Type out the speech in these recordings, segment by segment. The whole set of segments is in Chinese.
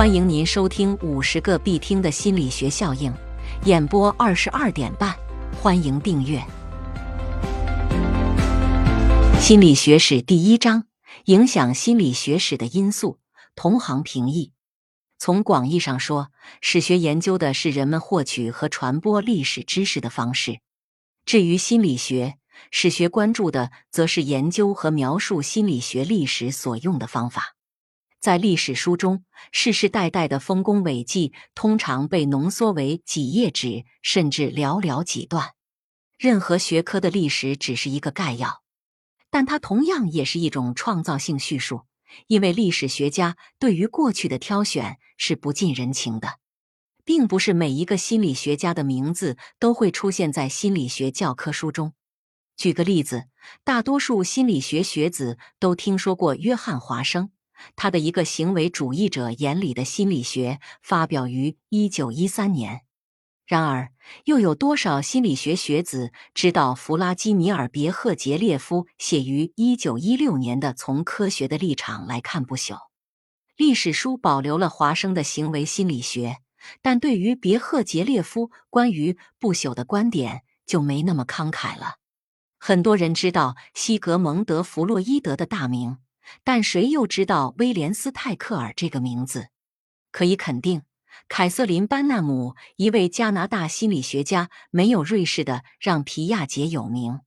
欢迎您收听五十个必听的心理学效应，演播二十二点半。欢迎订阅。心理学史第一章：影响心理学史的因素。同行评议。从广义上说，史学研究的是人们获取和传播历史知识的方式；至于心理学，史学关注的则是研究和描述心理学历史所用的方法。在历史书中，世世代代的丰功伟绩通常被浓缩为几页纸，甚至寥寥几段。任何学科的历史只是一个概要，但它同样也是一种创造性叙述，因为历史学家对于过去的挑选是不近人情的，并不是每一个心理学家的名字都会出现在心理学教科书中。举个例子，大多数心理学学子都听说过约翰·华生。他的一个行为主义者眼里的心理学发表于一九一三年，然而又有多少心理学学子知道弗拉基米尔·别赫杰列夫写于一九一六年的《从科学的立场来看不朽》？历史书保留了华生的行为心理学，但对于别赫杰列夫关于不朽的观点就没那么慷慨了。很多人知道西格蒙德·弗洛伊德的大名。但谁又知道威廉斯泰克尔这个名字？可以肯定，凯瑟琳班纳姆，一位加拿大心理学家，没有瑞士的让皮亚杰有名。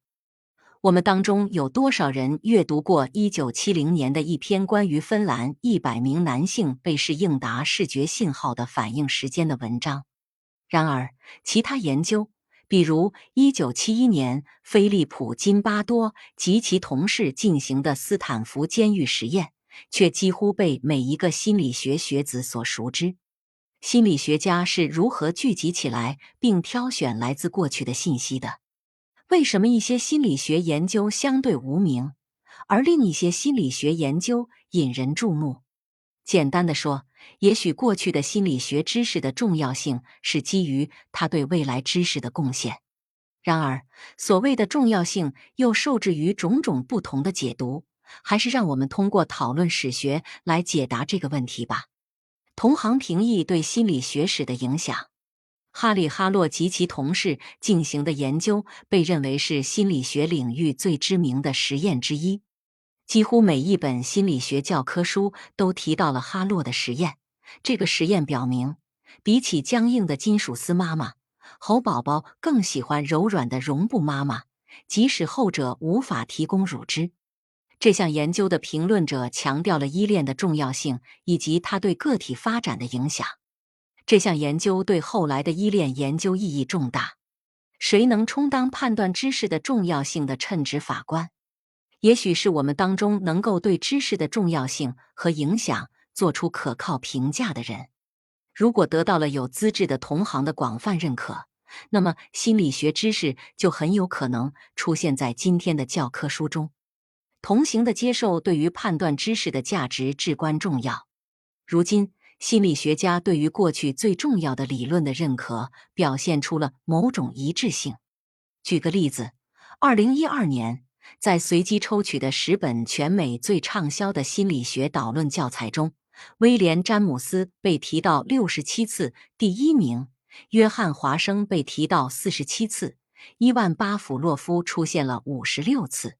我们当中有多少人阅读过一九七零年的一篇关于芬兰一百名男性被试应答视觉信号的反应时间的文章？然而，其他研究。比如，一九七一年，菲利普·金巴多及其同事进行的斯坦福监狱实验，却几乎被每一个心理学学子所熟知。心理学家是如何聚集起来并挑选来自过去的信息的？为什么一些心理学研究相对无名，而另一些心理学研究引人注目？简单的说，也许过去的心理学知识的重要性是基于它对未来知识的贡献。然而，所谓的重要性又受制于种种不同的解读。还是让我们通过讨论史学来解答这个问题吧。同行评议对心理学史的影响。哈里·哈洛及其同事进行的研究被认为是心理学领域最知名的实验之一。几乎每一本心理学教科书都提到了哈洛的实验。这个实验表明，比起僵硬的金属丝妈妈，猴宝宝更喜欢柔软的绒布妈妈，即使后者无法提供乳汁。这项研究的评论者强调了依恋的重要性以及它对个体发展的影响。这项研究对后来的依恋研究意义重大。谁能充当判断知识的重要性的称职法官？也许是我们当中能够对知识的重要性和影响做出可靠评价的人。如果得到了有资质的同行的广泛认可，那么心理学知识就很有可能出现在今天的教科书中。同行的接受对于判断知识的价值至关重要。如今，心理学家对于过去最重要的理论的认可表现出了某种一致性。举个例子，二零一二年。在随机抽取的十本全美最畅销的心理学导论教材中，威廉·詹姆斯被提到六十七次，第一名；约翰·华生被提到四十七次，伊万·巴甫洛夫出现了五十六次。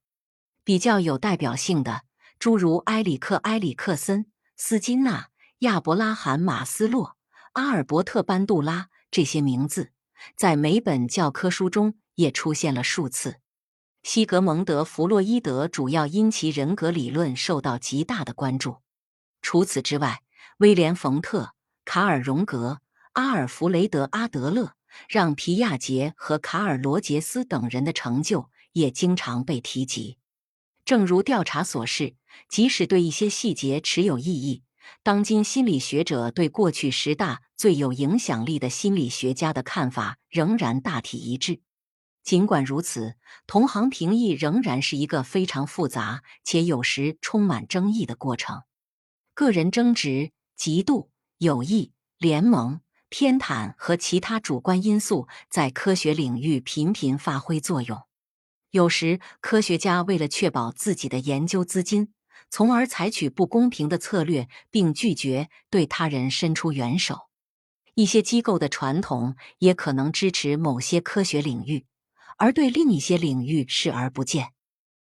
比较有代表性的，诸如埃里克·埃里克森、斯金纳、亚伯拉罕·马斯洛、阿尔伯特·班杜拉这些名字，在每本教科书中也出现了数次。西格蒙德·弗洛伊德主要因其人格理论受到极大的关注。除此之外，威廉·冯特、卡尔·荣格、阿尔弗雷德·阿德勒、让·皮亚杰和卡尔·罗杰斯等人的成就也经常被提及。正如调查所示，即使对一些细节持有异议，当今心理学者对过去十大最有影响力的心理学家的看法仍然大体一致。尽管如此，同行评议仍然是一个非常复杂且有时充满争议的过程。个人争执、嫉妒、友谊、联盟、偏袒和其他主观因素在科学领域频频发挥作用。有时，科学家为了确保自己的研究资金，从而采取不公平的策略，并拒绝对他人伸出援手。一些机构的传统也可能支持某些科学领域，而对另一些领域视而不见。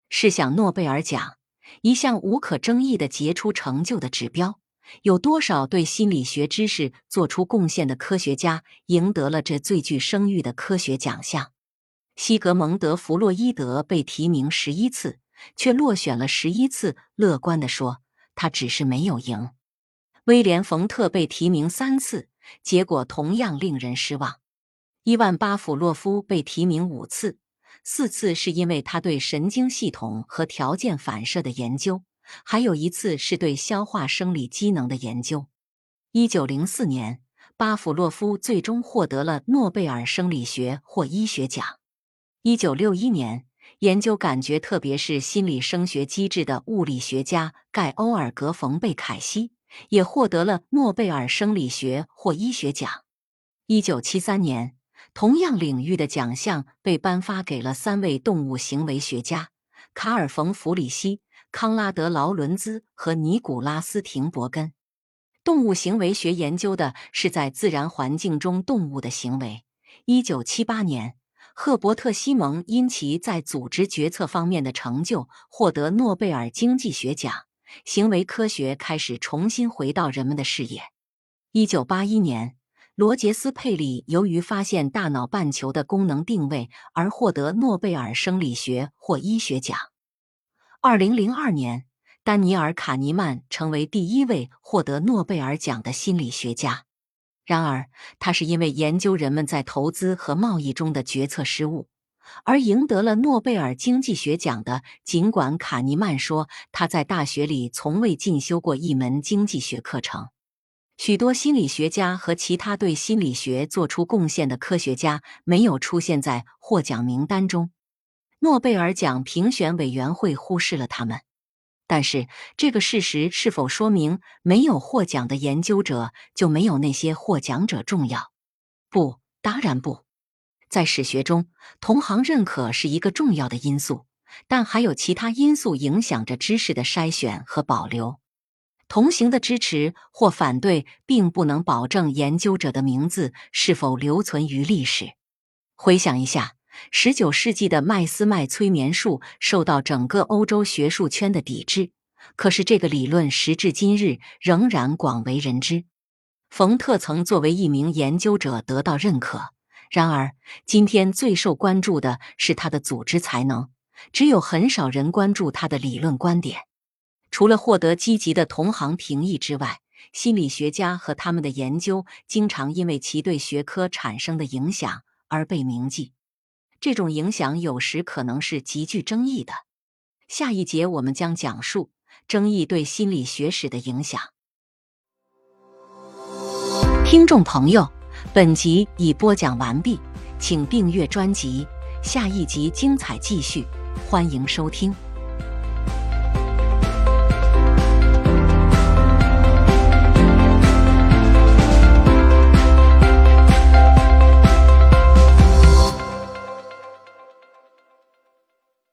试想，诺贝尔奖一项无可争议的杰出成就的指标，有多少对心理学知识做出贡献的科学家赢得了这最具声誉的科学奖项？西格蒙德·弗洛伊德被提名十一次。却落选了十一次。乐观地说，他只是没有赢。威廉·冯特被提名三次，结果同样令人失望。伊万·巴甫洛夫被提名五次，四次是因为他对神经系统和条件反射的研究，还有一次是对消化生理机能的研究。一九零四年，巴甫洛夫最终获得了诺贝尔生理学或医学奖。一九六一年。研究感觉，特别是心理声学机制的物理学家盖欧尔格·冯贝凯西也获得了诺贝尔生理学或医学奖。一九七三年，同样领域的奖项被颁发给了三位动物行为学家：卡尔·冯·弗里希、康拉德·劳伦兹和尼古拉斯·廷伯根。动物行为学研究的是在自然环境中动物的行为。一九七八年。赫伯特·西蒙因其在组织决策方面的成就获得诺贝尔经济学奖，行为科学开始重新回到人们的视野。一九八一年，罗杰斯·佩里由于发现大脑半球的功能定位而获得诺贝尔生理学或医学奖。二零零二年，丹尼尔·卡尼曼成为第一位获得诺贝尔奖的心理学家。然而，他是因为研究人们在投资和贸易中的决策失误，而赢得了诺贝尔经济学奖的。尽管卡尼曼说他在大学里从未进修过一门经济学课程，许多心理学家和其他对心理学做出贡献的科学家没有出现在获奖名单中，诺贝尔奖评选委员会忽视了他们。但是，这个事实是否说明没有获奖的研究者就没有那些获奖者重要？不，当然不。在史学中，同行认可是一个重要的因素，但还有其他因素影响着知识的筛选和保留。同行的支持或反对，并不能保证研究者的名字是否留存于历史。回想一下。十九世纪的麦斯麦催眠术受到整个欧洲学术圈的抵制，可是这个理论时至今日仍然广为人知。冯特曾作为一名研究者得到认可，然而今天最受关注的是他的组织才能，只有很少人关注他的理论观点。除了获得积极的同行评议之外，心理学家和他们的研究经常因为其对学科产生的影响而被铭记。这种影响有时可能是极具争议的。下一节我们将讲述争议对心理学史的影响。听众朋友，本集已播讲完毕，请订阅专辑，下一集精彩继续，欢迎收听。